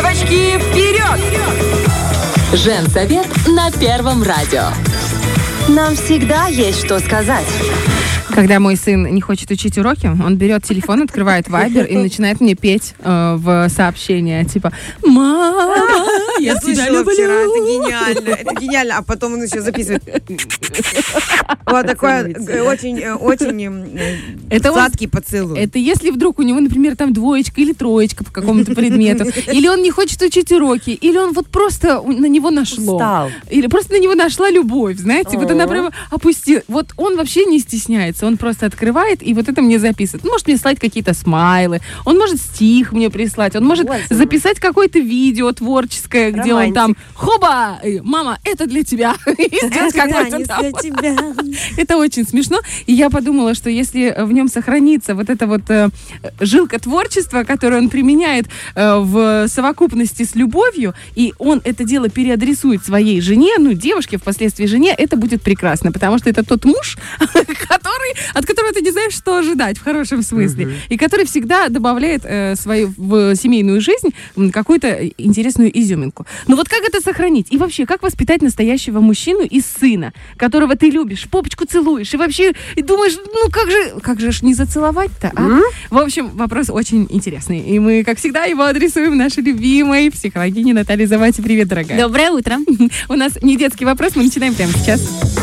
Девочки, вперед! Женсовет на Первом радио. Нам всегда есть что сказать. Когда мой сын не хочет учить уроки, он берет телефон, открывает Вайбер и начинает мне петь э, в сообщения, типа «Мама, я, тебя слышала люблю». вчера, это гениально, это гениально, а потом он еще записывает. Вот такой э, очень, э, очень э, Это он- сладкий поцелуй. Это если вдруг у него, например, там двоечка или троечка по какому-то предмету, или он не хочет учить уроки, или он вот просто на него нашло. Устал. Или просто на него нашла любовь, знаете, вот она прямо опустила. Вот он вообще не стесняется, он просто открывает и вот это мне записывает. Он может мне слать какие-то смайлы, он может стих мне прислать, он может Боже. записать какое-то видео творческое, где он там Романтик. «Хоба! э, Мама, это для тебя!» И сделать какой-то там тебя. это очень смешно. И я подумала, что если в нем сохранится вот эта вот э, жилка творчества, которую он применяет э, в совокупности с любовью, и он это дело переадресует своей жене, ну, девушке, впоследствии жене, это будет прекрасно, потому что это тот муж, который, от которого ты не знаешь, что ожидать в хорошем смысле, и который всегда добавляет э, свою в семейную жизнь какую-то интересную изюминку. Ну вот как это сохранить? И вообще, как воспитать настоящего мужчину из сына, которого ты любишь, попочку целуешь, и вообще и думаешь, ну как же, как же ж не зацеловать-то, а? В общем, вопрос очень интересный. И мы, как всегда, его адресуем нашей любимой психологине Наталье Завати. Привет, дорогая. Доброе утро. У нас не детский вопрос, мы начинаем прямо сейчас.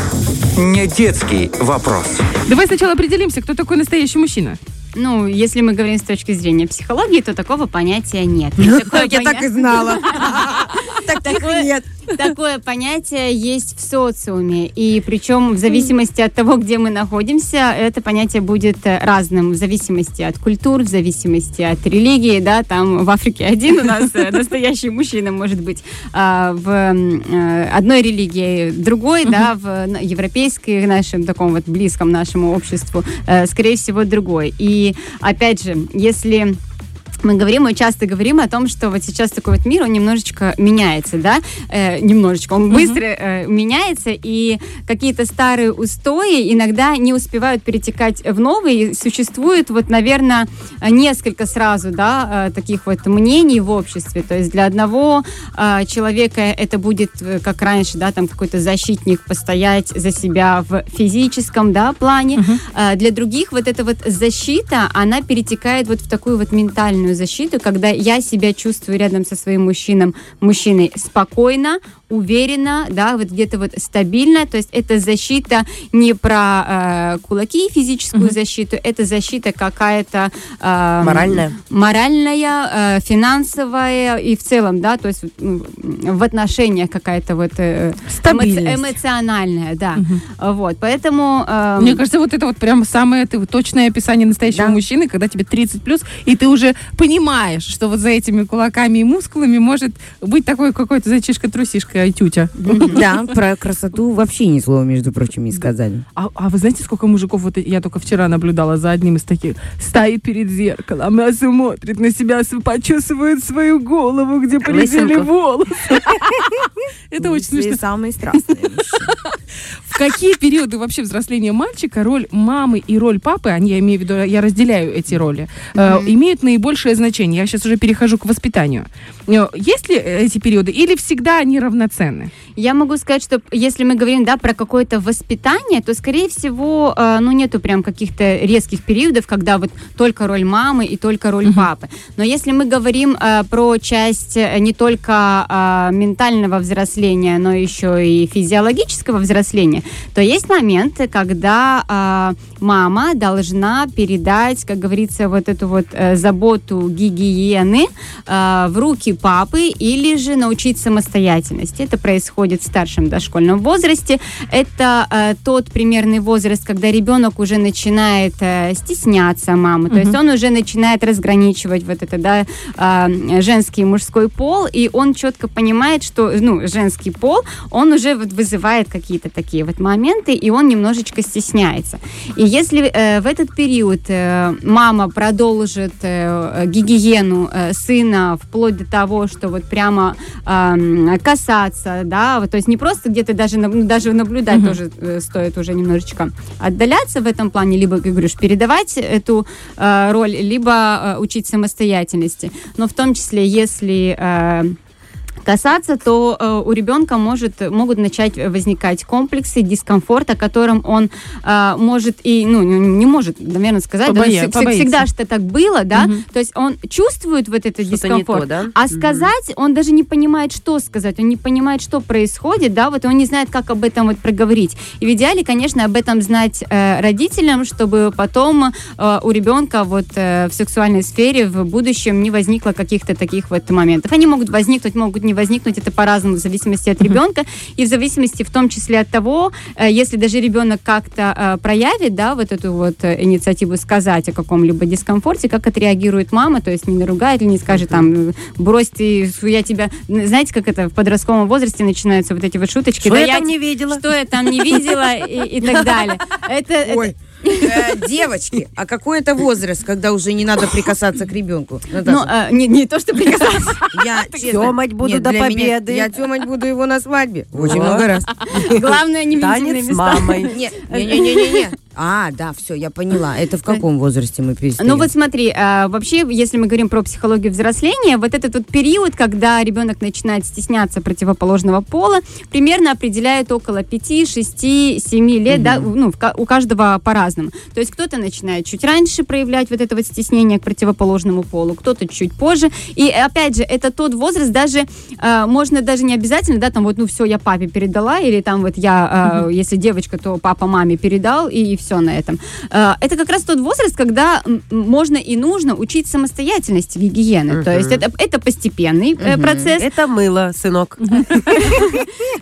Не детский вопрос. Давай сначала определимся, кто такой настоящий мужчина. Ну, если мы говорим с точки зрения психологии, то такого понятия нет. Такое Я так и знала. Таких Такое- нет. Такое понятие есть в социуме, и причем в зависимости от того, где мы находимся, это понятие будет э, разным, в зависимости от культур, в зависимости от религии, да, там в Африке один у нас э, настоящий мужчина может быть, а в э, одной религии другой, да, в европейской нашем таком вот близком нашему обществу, скорее всего, другой. И опять же, если мы говорим, мы часто говорим о том, что вот сейчас такой вот мир, он немножечко меняется, да, Э, немножечко, он быстро э, меняется, и какие-то старые устои иногда не успевают перетекать в новые, и существует вот, наверное, несколько сразу, да, э, таких вот мнений в обществе, то есть для одного э, человека это будет, э, как раньше, да, там какой-то защитник постоять за себя в физическом, да, плане, а для других вот эта вот защита, она перетекает вот в такую вот ментальную защиту, когда я себя чувствую рядом со своим мужчином, мужчиной спокойно, уверенно, да, вот где-то вот стабильно, то есть это защита не про э, кулаки и физическую защиту, это защита какая-то э, Моральная. моральная, э, финансовая и в целом, да, то есть ну, в отношениях какая-то вот э, эмо- эмоциональная, да, вот, поэтому э, Мне кажется, вот это вот прям самое ты, точное описание настоящего Да. мужчины, когда тебе 30 плюс, и ты уже понимаешь, что вот за этими кулаками и мускулами может быть такой какой-то зайчишка-трусишка и тютя. Да, про красоту вообще ни слова, между прочим, не сказали. А, а вы знаете, сколько мужиков, вот я только вчера наблюдала за одним из таких, стоит перед зеркалом, а смотрит на себя, почесывает свою голову, где полетели Лысинку. волосы. Это очень смешно. самые страстные какие периоды вообще взросления мальчика роль мамы и роль папы, они, я имею в виду, я разделяю эти роли, э, имеют наибольшее значение? Я сейчас уже перехожу к воспитанию. Э, Есть ли эти периоды или всегда они равноценны? Я могу сказать, что если мы говорим, да, про какое-то воспитание, то, скорее всего, э, ну, нету прям каких-то резких периодов, когда вот только роль мамы и только роль папы. Но если мы говорим э, про часть э, не только э, ментального взросления, но еще и физиологического взросления, то есть моменты, когда э, мама должна передать, как говорится, вот эту вот э, заботу гигиены э, в руки папы или же научить самостоятельности. Это происходит в старшем дошкольном возрасте. Это э, тот примерный возраст, когда ребенок уже начинает э, стесняться мамы, то есть он уже начинает разграничивать вот это, да, э, женский и мужской пол, и он четко понимает, что, ну, женский пол, он уже вот вызывает какие-то такие вот моменты, и он немножечко стесняется. И если э, в этот период э, мама продолжит э, гигиену э, сына вплоть до того, что вот прямо э, касаться, да, да, вот, то есть не просто где-то даже, ну, даже наблюдать тоже э, стоит уже немножечко отдаляться в этом плане, либо, как говоришь, передавать эту э, роль, либо э, учить самостоятельности. Но в том числе, если э, касаться, то э, у ребенка может, могут начать возникать комплексы, дискомфорт, о котором он э, может и, ну, не, не может, наверное, сказать, да, Побоя- вс- побоится. всегда что так было, да, Мгм. то есть он чувствует вот этот Что-то не дискомфорт, то, да? а сказать он даже не понимает, что сказать, он не понимает, что происходит, да, вот он не знает, как об этом вот проговорить. И в идеале, конечно, об этом знать э, родителям, чтобы потом э, у ребенка вот э, в сексуальной сфере в будущем не возникло каких-то таких вот моментов. Они могут возникнуть, могут не возникнуть, это по-разному в зависимости от ребенка и в зависимости в том числе от того, э, если даже ребенок как-то э, проявит, да, вот эту вот э, инициативу сказать о каком-либо дискомфорте, как отреагирует мама, то есть не наругает или не скажет там, брось ты, я тебя, знаете, как это в подростковом возрасте начинаются вот эти вот шуточки, Что да я там не видела? что я там не видела и, и так далее. Это, это- Ой, э, девочки, а какой это возраст, когда уже не надо прикасаться к ребенку? ну, э, не, не то, что прикасаться. я Тёмать буду нет, до для меня- победы. я тёмать буду его на свадьбе. Очень О. много раз. Главное, не Танец с мамой. Нет, не-не-не-не. А, да, все, я поняла. Это в каком возрасте мы перестаем? Ну вот смотри, а, вообще, если мы говорим про психологию взросления, вот этот вот период, когда ребенок начинает стесняться противоположного пола, примерно определяет около 5, 6, 7 лет, да, ну, у каждого по-разному. То есть кто-то начинает чуть раньше проявлять вот это вот стеснение к противоположному полу, кто-то чуть позже. И опять же, это тот возраст, даже а, можно даже не обязательно, да, там вот, ну все, я папе передала, или там вот я, а, если девочка, то папа маме передал, и, все на этом. А, это как раз тот возраст, когда можно и нужно учить самостоятельности гигиены. То есть это, это постепенный э, процесс. Это мыло, сынок.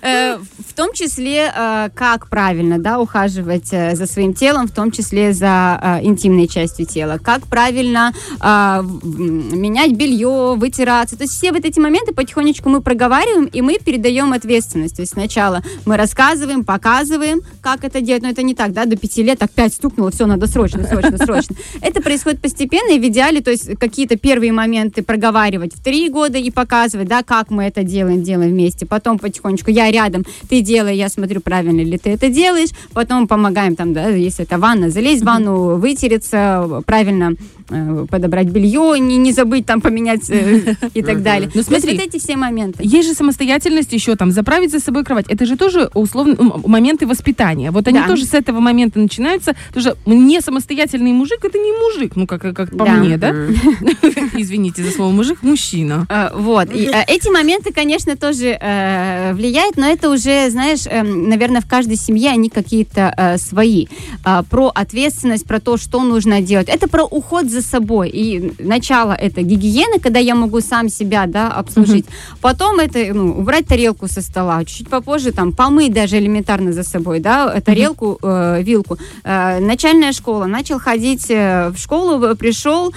Э, в том числе, э, как правильно да, ухаживать э, за своим телом, в том числе за э, интимной частью тела, как правильно менять белье, вытираться. То есть все вот эти моменты потихонечку мы проговариваем, и мы передаем ответственность. То есть сначала мы рассказываем, показываем, как это делать, но это не так, да, до пяти лет так пять стукнуло, все, надо срочно, срочно, срочно. Это происходит постепенно, и в идеале, то есть какие-то первые моменты проговаривать в три года и показывать, да, как мы это делаем, делаем вместе. Потом потихонечку я рядом, ты делай, я смотрю, правильно ли ты это делаешь. Потом помогаем там, да, если это ванна, залезть в ванну, вытереться, правильно э, подобрать белье, не, не забыть там поменять э, и так далее. Ну, смотри. вот эти все моменты. Есть же самостоятельность еще там, заправить за собой кровать. Это же тоже условно моменты воспитания. Вот они тоже с этого момента начинаются. Тоже не самостоятельный мужик, это не мужик, ну как, как по Да. мне, да? Извините за слово мужик, мужчина. Э, Вот. И, э, эти моменты, конечно, тоже э, влияют, но это уже, знаешь, наверное, в каждой семье они какие-то э, свои. А, про ответственность, про то, что нужно делать. Это про уход за собой. И начало это гигиены, когда я могу сам себя да, обслужить. Потом это ну, убрать тарелку со стола. Чуть попозже там помыть даже элементарно за собой, да, тарелку, э, вилку. Э, начальная школа. Начал ходить э, в школу, э, пришел,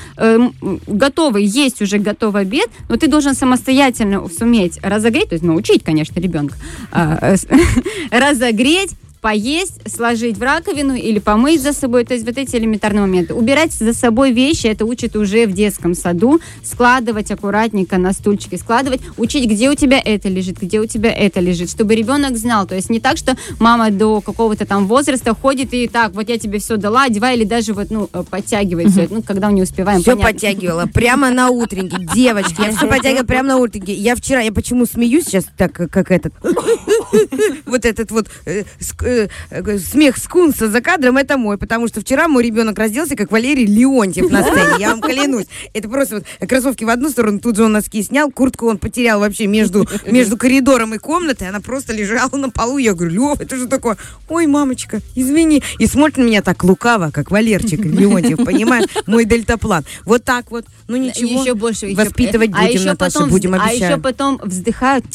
готовый, есть уже готовый обед, но ты должен самостоятельно суметь разогреть, то есть научить, конечно, ребенка, а, разогреть, поесть, сложить в раковину или помыть за собой. То есть вот эти элементарные моменты. Убирать за собой вещи, это учат уже в детском саду. Складывать аккуратненько на стульчике, складывать. Учить, где у тебя это лежит, где у тебя это лежит, чтобы ребенок знал. То есть не так, что мама до какого-то там возраста ходит и так, вот я тебе все дала, одевай, или даже вот, ну, э, подтягивает все это. Ну, когда мы не успеваем, Все понятно. подтягивала прямо на утреннике. Девочки, я все подтягивала прямо на утреннике. Я вчера, я почему смеюсь сейчас так, как- как этот, вот этот вот э, э, смех скунса за кадром, это мой, потому что вчера мой ребенок разделся, как Валерий Леонтьев на сцене, я вам клянусь. Это просто вот кроссовки в одну сторону, тут же он носки снял, куртку он потерял вообще между, между коридором и комнатой, она просто лежала на полу. Я говорю, Лев, это же такое, ой, мамочка, извини. И смотрит на меня так лукаво, как Валерчик Леонтьев, понимаешь, мой дельтаплан. Вот так вот, ну ничего. Еще больше. еще- Воспитывать а будем, еще Наташа, потом, будем, вз- А еще потом вздыхают,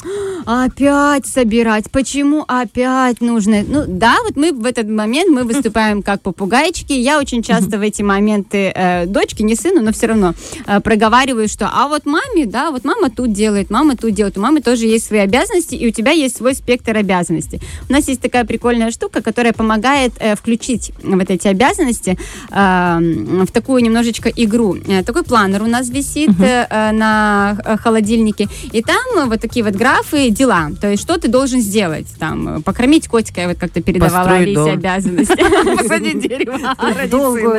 опять собирать, почему опять нужно? Ну, Ну да, вот мы в этот момент мы выступаем как попугайчики. Я очень часто в эти моменты э, дочке, не сыну, но все равно э, проговариваю, что а вот маме, да, вот мама тут делает, мама тут делает, у мамы тоже есть свои обязанности, и у тебя есть свой спектр обязанностей. У нас есть такая прикольная штука, которая помогает э, включить вот эти обязанности э, в такую немножечко игру. Э, такой планер у нас висит э, э, на э, холодильнике, и там э, вот такие вот графы дела, то есть что ты должен сделать, там, покормить котика, я вот как-то передавала Алисе дом. обязанности. Посадить дерево.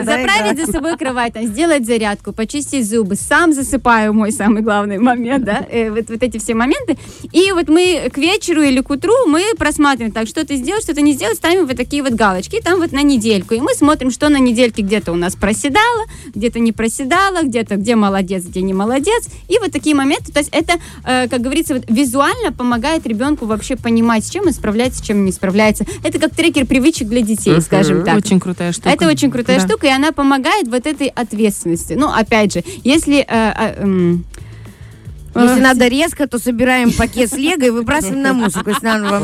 Да, Заправить за собой кровать, сделать зарядку, почистить зубы. Сам засыпаю, мой самый главный момент, да, э, вот, вот эти все моменты. И вот мы к вечеру или к утру мы просматриваем, так, что ты сделал, что ты не сделал, ставим вот такие вот галочки, там вот на недельку. И мы смотрим, что на недельке где-то у нас проседало, где-то не проседало, где-то где молодец, где не молодец. И вот такие моменты, то есть это, э, как говорится, вот визуально помогает ребенку вообще понимать, с чем он справляется, с чем не справляется. Это как трекер привычек для детей, скажем так. Очень крутая штука. Это очень крутая Да. штука, и она помогает вот этой ответственности. Ну, опять же, если... Если надо резко, то собираем пакет с лего и выбрасываем на мусорку. Если надо вам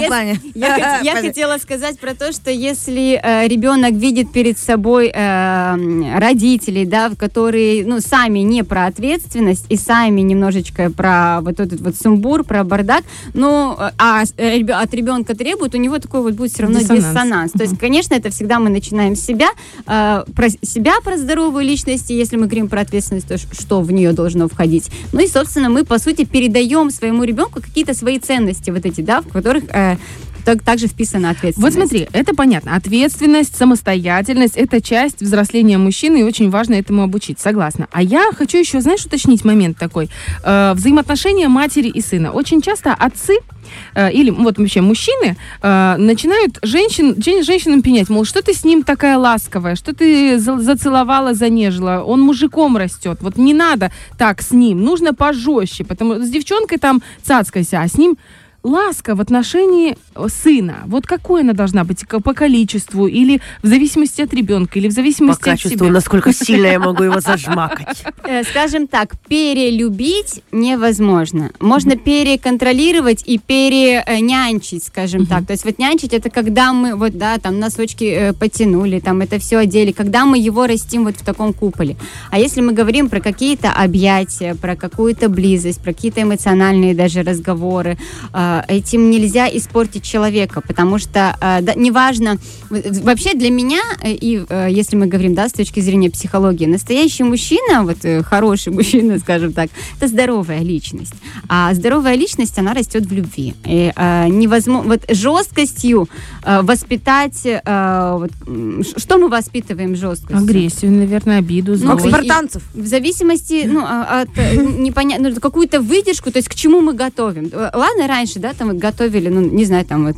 без плана. Я, хот- я хотела сказать про то, что если э, ребенок видит перед собой э, родителей, да, в которые, ну, сами не про ответственность и сами немножечко про вот этот вот сумбур, про бардак, ну, а от ребенка требует, у него такой вот будет все равно Диссонанс. диссонанс. То есть, конечно, это всегда мы начинаем с себя, э, про себя, про здоровую личность, и если мы говорим про ответственность, то что в нее должно входить. Ну и, собственно, мы, по сути, передаем своему ребенку какие-то свои ценности вот эти, да, в которых э, так- также вписана ответственность. Вот смотри, это понятно. Ответственность, самостоятельность – это часть взросления мужчины, и очень важно этому обучить. Согласна. А я хочу еще, знаешь, уточнить момент такой. Э, взаимоотношения матери и сына. Очень часто отцы э, или вот вообще мужчины э, начинают женщин, жен- женщинам пенять, мол, что ты с ним такая ласковая, что ты за- зацеловала, занежила, он мужиком растет, вот не надо так с ним, нужно пожестче, потому что с девчонкой там цацкайся, а с ним ласка в отношении э, сына, вот какой она должна быть по количеству или в зависимости от ребенка, или в По зависимости от качеству, себя? насколько сильно я могу его зажмакать. Э, Скажем так, перелюбить невозможно. Можно переконтролировать и перенянчить, скажем так. То есть вот нянчить это когда мы вот да там носочки э, потянули, там это все одели, когда мы его растим вот в таком куполе. А если мы говорим про какие-то объятия, про какую-то близость, про какие-то эмоциональные даже разговоры, э, этим нельзя испортить человека, потому что э, да, неважно вообще для меня э, и э, если мы говорим да с точки зрения психологии, настоящий мужчина, вот э, хороший мужчина, скажем так, это здоровая личность. А здоровая личность, она растет в любви. И, э, невозможно, вот жесткостью э, воспитать, э, вот, что мы воспитываем жесткостью? Агрессию, наверное, обиду, Ну, злость. Спартанцев. В зависимости, ну, а- от э, непонятно, ну, какую-то выдержку, то есть к чему мы готовим. Э, Ладно, раньше, да, там вот готовили, ну, не знаю, там вот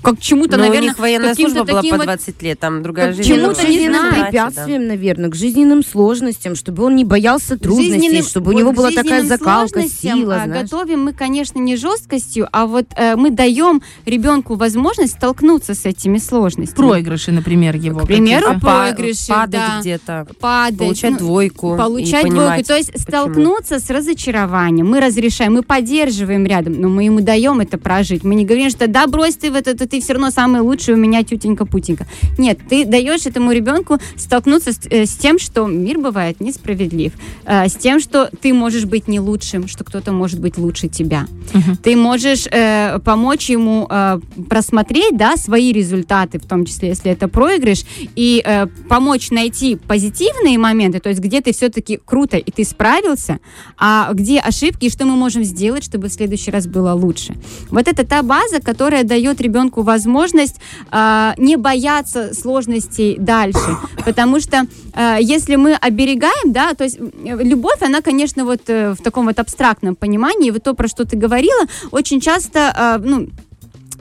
как к чему-то, Но у наверное, них военная каким-то служба была таким по вот 20 лет, там другая как жизнь. чему-то жизненным знаю. препятствиям, наверное, к жизненным сложностям, чтобы он не боялся трудностей, жизненным- чтобы у него была такая закалка, сила, а, знаешь. Готовим мы, конечно, не жесткостью, а вот э, мы даем ребенку возможность столкнуться с этими сложностями. Проигрыши, например, его. К примеру, проигрыши, падать да. где-то, падать, получать ну, двойку. Получать двойку. понимать, То есть почему. столкнуться с разочарованием. Мы разрешаем, мы поддерживаем рядом, но мы ему даем это прожить. Мы не говорим, что да, брось ты в это, ты все равно самый лучший у меня тютенька-путенька. Нет, ты даешь этому ребенку столкнуться с, э, с тем, что мир бывает несправедлив, э, с тем, что ты можешь быть не лучшим, что кто-то может быть лучше тебя. Мгм. Ты можешь э, помочь ему э, просмотреть, да, свои результаты, в том числе, если это проигрыш, и э, помочь найти позитивные моменты, то есть где ты все-таки круто и ты справился, а где ошибки и что мы можем сделать, чтобы в следующий раз было лучше. Вот это та база, которая дает ребенку возможность э, не бояться сложностей дальше, потому что э, если мы оберегаем, да, то есть любовь, она, конечно, вот э, в таком вот абстрактном понимании, вот то, про что ты говорила, очень часто, э, ну,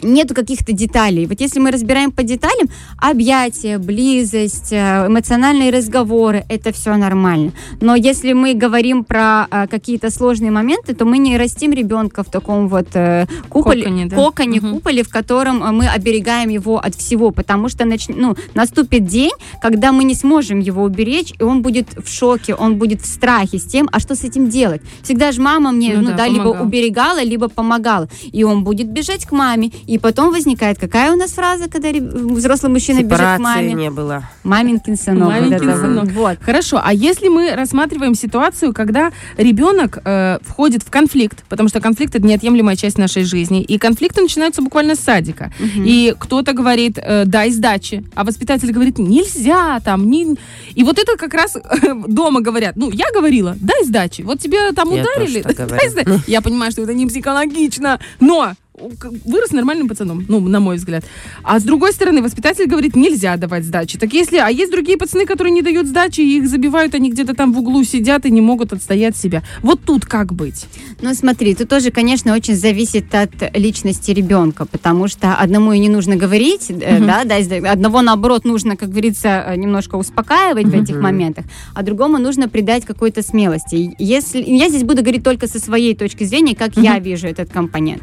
нету каких-то деталей. Вот если мы разбираем по деталям, объятия, близость, э, эмоциональные разговоры, это все нормально. Но если мы говорим про э, какие-то сложные моменты, то мы не растим ребенка в таком вот э, куполе, Коконе, да? коконе, Мгм. куполе, в котором мы оберегаем его от всего, потому что нач- ну, наступит день, когда мы не сможем его уберечь, и он будет в шоке, он будет в страхе с тем, а что с этим делать? Всегда же мама мне, Ну ну, да, да, либо уберегала, либо помогала. И он будет бежать к маме, И потом возникает какая у нас фраза, когда взрослый мужчина бежит к Сепарации маме? не было. Маменькин сынок. это вот. сынок. Вот. Хорошо, а если мы рассматриваем ситуацию, когда ребенок э, входит в конфликт, потому что конфликт это неотъемлемая часть нашей жизни, и конфликты начинаются буквально с садика, и кто-то говорит э, дай сдачи, а воспитатель говорит нельзя там, не... и вот это как раз дома говорят, ну я говорила дай сдачи, вот тебе там Я ударили, дай сдачи. я понимаю, что это не психологично, но вырос нормальным пацаном, ну, на мой взгляд. А с другой стороны, воспитатель говорит, нельзя давать сдачи. Так если, а есть другие пацаны, которые не дают сдачи, и их забивают, они где-то там в углу сидят и не могут отстоять себя. Вот тут как быть? Ну, смотри, тут тоже, конечно, очень зависит от личности ребенка, потому что одному и не нужно говорить, э, да, да, одного, наоборот, нужно, как говорится, э, немножко успокаивать в этих моментах, а другому нужно придать какой-то смелости. Если, я здесь буду говорить только со своей точки зрения, как я вижу этот компонент.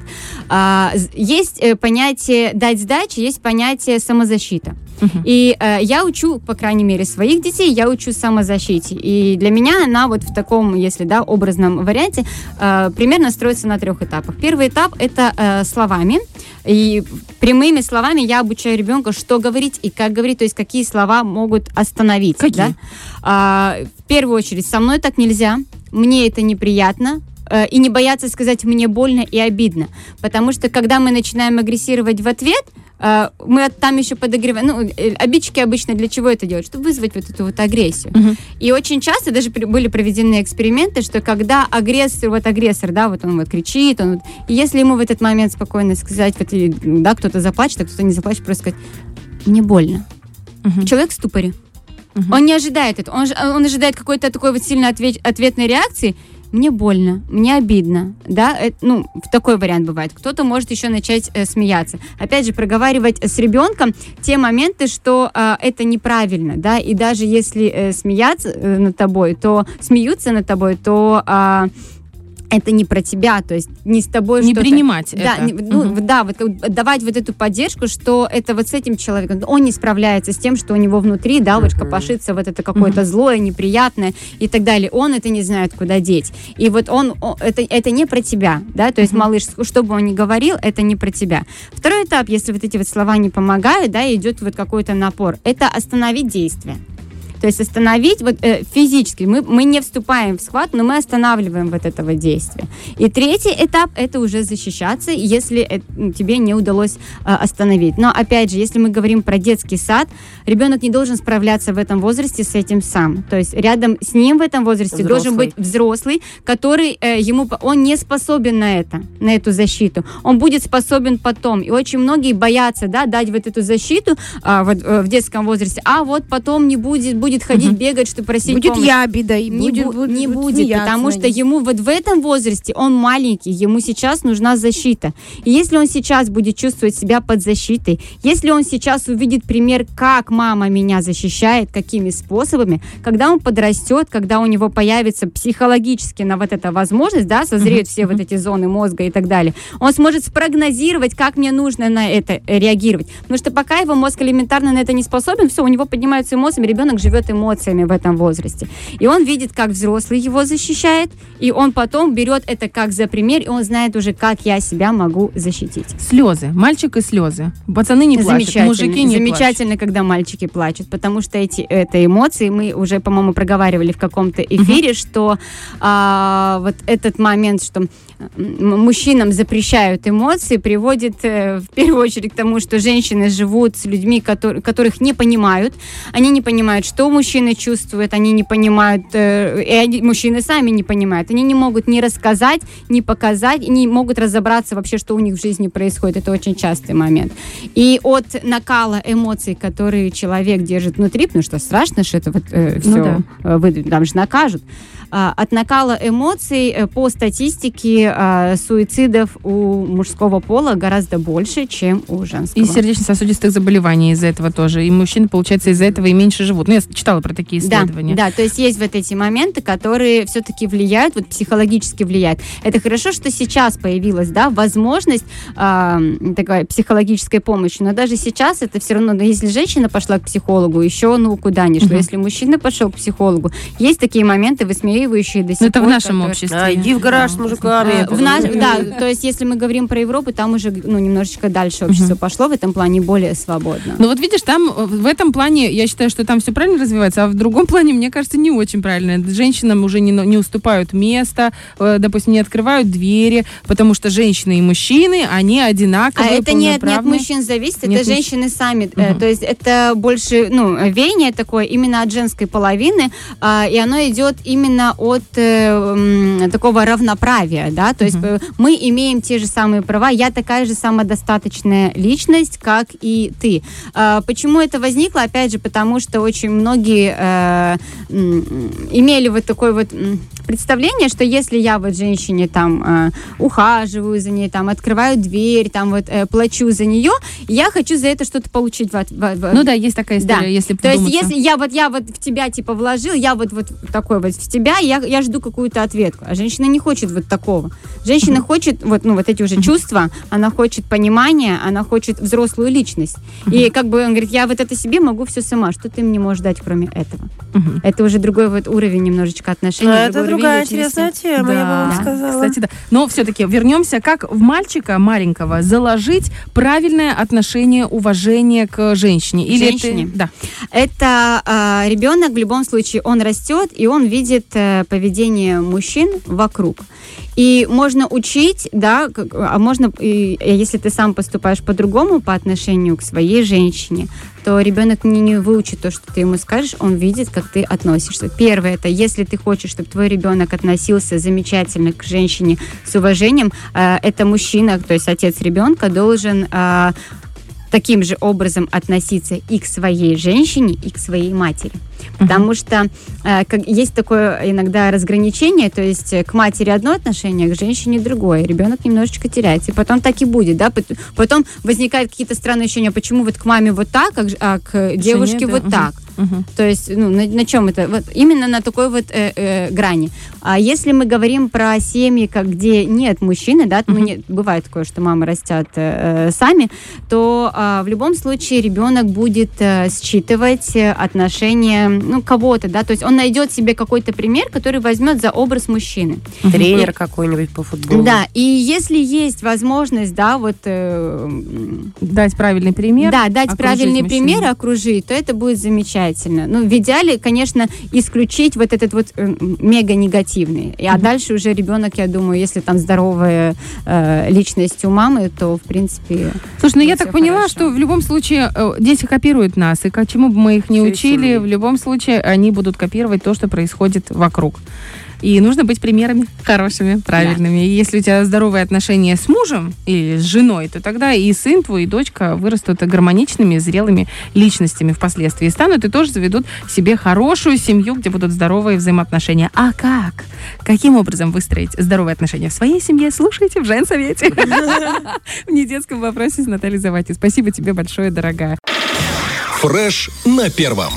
А, з- есть э, понятие дать сдачи, есть понятие самозащита. И э, я учу, по крайней мере, своих детей, я учу самозащите. И для меня она вот в таком, если да, образном варианте, э, примерно строится на трех этапах. Первый этап это э, словами. И прямыми словами я обучаю ребенка, что говорить и как говорить, то есть какие слова могут остановить. Какие? да. А, в первую очередь, со мной так нельзя, мне это неприятно, э, и не бояться сказать «мне больно и обидно». Потому что, когда мы начинаем агрессировать в ответ, э, мы там еще подогреваем. Ну, э, обидчики обычно для чего это делают? Чтобы вызвать вот эту вот агрессию. И очень часто даже были проведены эксперименты, что когда агрессор, вот агрессор, да, вот он вот кричит, он вот, и если ему в этот момент спокойно сказать, вот, и, да, кто-то заплачет, а кто-то не заплачет, просто сказать, мне больно. Человек в ступоре. Он не ожидает этого. Он, он ожидает какой-то такой вот сильной ответ- ответной реакции. Мне больно, мне обидно, да, э, ну, в такой вариант бывает. Кто-то может еще начать э, смеяться. Опять же, проговаривать с ребенком те моменты, что э, это неправильно, да, и даже если э, смеяться э, над тобой, то смеются над тобой, то а, это не про тебя, то есть не с тобой Не принимать Да, это. не- ну, Мгм. да, вот давать вот эту поддержку, что это вот с этим человеком, он не справляется с тем, что у него внутри, да, вот копошится вот это какое-то злое, неприятное и так далее. Он это не знает, куда деть. И вот он, это, это не про тебя, да, то есть малыш, что бы он ни говорил, это не про тебя. Второй этап, если вот эти вот слова не помогают, да, идет вот какой-то напор, это остановить действие. То есть остановить вот, э, физически. Мы, мы не вступаем в схват, но мы останавливаем вот этого действия. И третий этап – это уже защищаться, если э, м, тебе не удалось э, остановить. Но опять же, если мы говорим про детский сад, ребенок не должен справляться в этом возрасте с этим сам. То есть рядом с ним в этом возрасте должен Взрослый. быть взрослый, который э, ему, он не способен на это, на эту защиту. Он будет способен потом. И очень многие боятся, да, дать вот эту защиту а, вот, э, в детском возрасте, а вот потом не будет, будет ходить, бегать, чтобы просить Будет помощи. ябеда, и Не, будет, бу- будет- не будет потому что ему вот в этом возрасте он маленький, ему сейчас нужна защита. И если он сейчас будет чувствовать себя под защитой, если он сейчас увидит пример, как мама меня защищает, какими способами, когда он подрастет, когда у него появится психологически на вот эта возможность, да, созреют все вот эти зоны мозга и так далее, он сможет спрогнозировать, как мне нужно на это э, реагировать. Потому что пока его мозг элементарно на это не способен, все, у него поднимаются эмоции, ребенок живет эмоциями в этом возрасте. И он видит, как взрослый его защищает, и он потом берет это как за пример, и он знает уже, как я себя могу защитить. Слезы. Мальчик и слезы. Пацаны не плачут, мужики не Замечательно, когда мальчики плачут, потому что эти это эмоции мы уже, по-моему, проговаривали в каком-то эфире, что а, вот этот момент, что мужчинам запрещают эмоции, приводит э, в первую очередь к тому, что женщины живут с людьми, котор- которых не понимают, они не понимают, что мужчины чувствуют, они не понимают, э, и они- мужчины сами не понимают, они не могут ни рассказать, ни показать, не могут разобраться вообще, что у них в жизни происходит. Это очень частый момент. И от накала эмоций, которые человек держит внутри, потому что страшно, что это вот все, Ну да. там же накажут, от накала эмоций э, по статистике а, суицидов у мужского пола гораздо больше, чем у женского. И сердечно-сосудистых заболеваний из-за этого тоже. И мужчины, получается, из-за этого и меньше живут. Ну, я читала про такие Да, исследования. да, то есть есть вот эти моменты, которые все-таки влияют, вот психологически влияют. Это хорошо, что сейчас появилась, да, возможность а, такой психологической помощи, но даже сейчас это все равно, ну, если женщина пошла к психологу, еще, ну, куда ни шло. Мгм. Если мужчина пошел к психологу, есть такие моменты, вы смеетесь, высмеивающие до сих Ну, это в пор, нашем которые- обществе. А, иди в гараж с мужиками. А, в наш- да, то есть если мы говорим про Европу, там уже ну, немножечко дальше общество пошло в этом плане более свободно. Ну вот видишь, там э, в этом плане, я считаю, что там все правильно развивается, а в другом плане, мне кажется, не очень правильно. Женщинам уже не, не уступают место, э, допустим, не открывают двери, потому что женщины и мужчины, они А одинаковые, это не от, не от полноправные. мужчин зависит, Нет это мужчин. женщины сами. Э, Мгм. То есть это больше, ну, веяние такое именно от женской половины, а, и оно идет именно от э, такого равноправия, да, то есть э, мы имеем те же самые права, я такая же самодостаточная личность, как и ты. А, Почему это возникло? Опять же, потому что очень многие э, имели вот такое вот представление, что если я вот женщине там э, ухаживаю за ней, там открываю дверь, там вот э, плачу за нее, я хочу за это что-то получить. в в- в- Ну да, есть такая история, Да. если то есть, если я вот я вот в тебя типа вложил, я вот вот такой вот в тебя, я, я жду какую-то ответку. А женщина не хочет вот такого. Женщина хочет вот ну вот эти уже чувства, она хочет понимания, она хочет взрослую личность. И как бы он говорит, я вот это себе могу все сама. Что ты мне можешь дать, кроме этого? Мгм. Это уже другой вот уровень немножечко отношений. Ну, это другая интересная тема, я бы вам Да, сказала. Кстати, да. Но все-таки вернемся, как в мальчика маленького заложить правильное отношение, уважение к женщине. Или Женщине? Это, да. Это а, ребенок в любом случае, он растет, и он видит э, поведение мужчин вокруг. И можно учить, да, как- а можно, и, э, если ты сам поступаешь по-другому по отношению к своей женщине, то ребенок не, не выучит то, что ты ему скажешь, он видит, как ты относишься. Первое, это если ты хочешь, чтобы твой ребенок относился замечательно к женщине с уважением, э, это мужчина, то есть отец ребенка должен э, таким же образом относиться и к своей женщине, и к своей матери. Потому что э, как, есть такое иногда разграничение, то есть э, к матери одно отношение, к женщине другое. Ребенок немножечко теряется. И потом так и будет, да. Пот- Потом возникают какие-то странные ощущения, почему вот к маме вот так, а к, а к девушке да, вот мгм. так. Мгм. То есть, ну, на, чем это? Вот именно на такой вот э, э, грани. А если мы говорим про семьи, как, где нет мужчины, да, ну, не, бывает такое, что мамы растят э, э, сами, то а, в любом случае ребенок будет э, считывать э, отношения ну, кого-то, да, то есть он найдет себе какой-то пример, который возьмет за образ мужчины. Тренер какой-нибудь по футболу. Да, и если есть возможность, да, вот э, Дать правильный пример. да, дать правильный мужчину. пример, окружить, то это будет замечательно. Ну, в идеале, конечно, исключить вот этот вот э, мега негативный. И, а дальше уже ребенок, я думаю, если там здоровая э, личность у мамы, то, в принципе... Слушай, ну я так поняла, хорошо. что в любом случае э, дети копируют нас, и к чему бы мы их не учили, в любом случае они будут копировать то, что происходит вокруг. И нужно быть примерами хорошими, правильными. И если у тебя здоровые отношения с мужем или с женой, то тогда и сын твой, и дочка вырастут гармоничными, зрелыми личностями впоследствии. И станут и тоже заведут себе хорошую семью, где будут здоровые взаимоотношения. А как? Каким образом выстроить здоровые отношения в своей семье? Слушайте в женсовете. В недетском вопросе с Натальей Завати. Спасибо тебе большое, дорогая. Фреш на первом.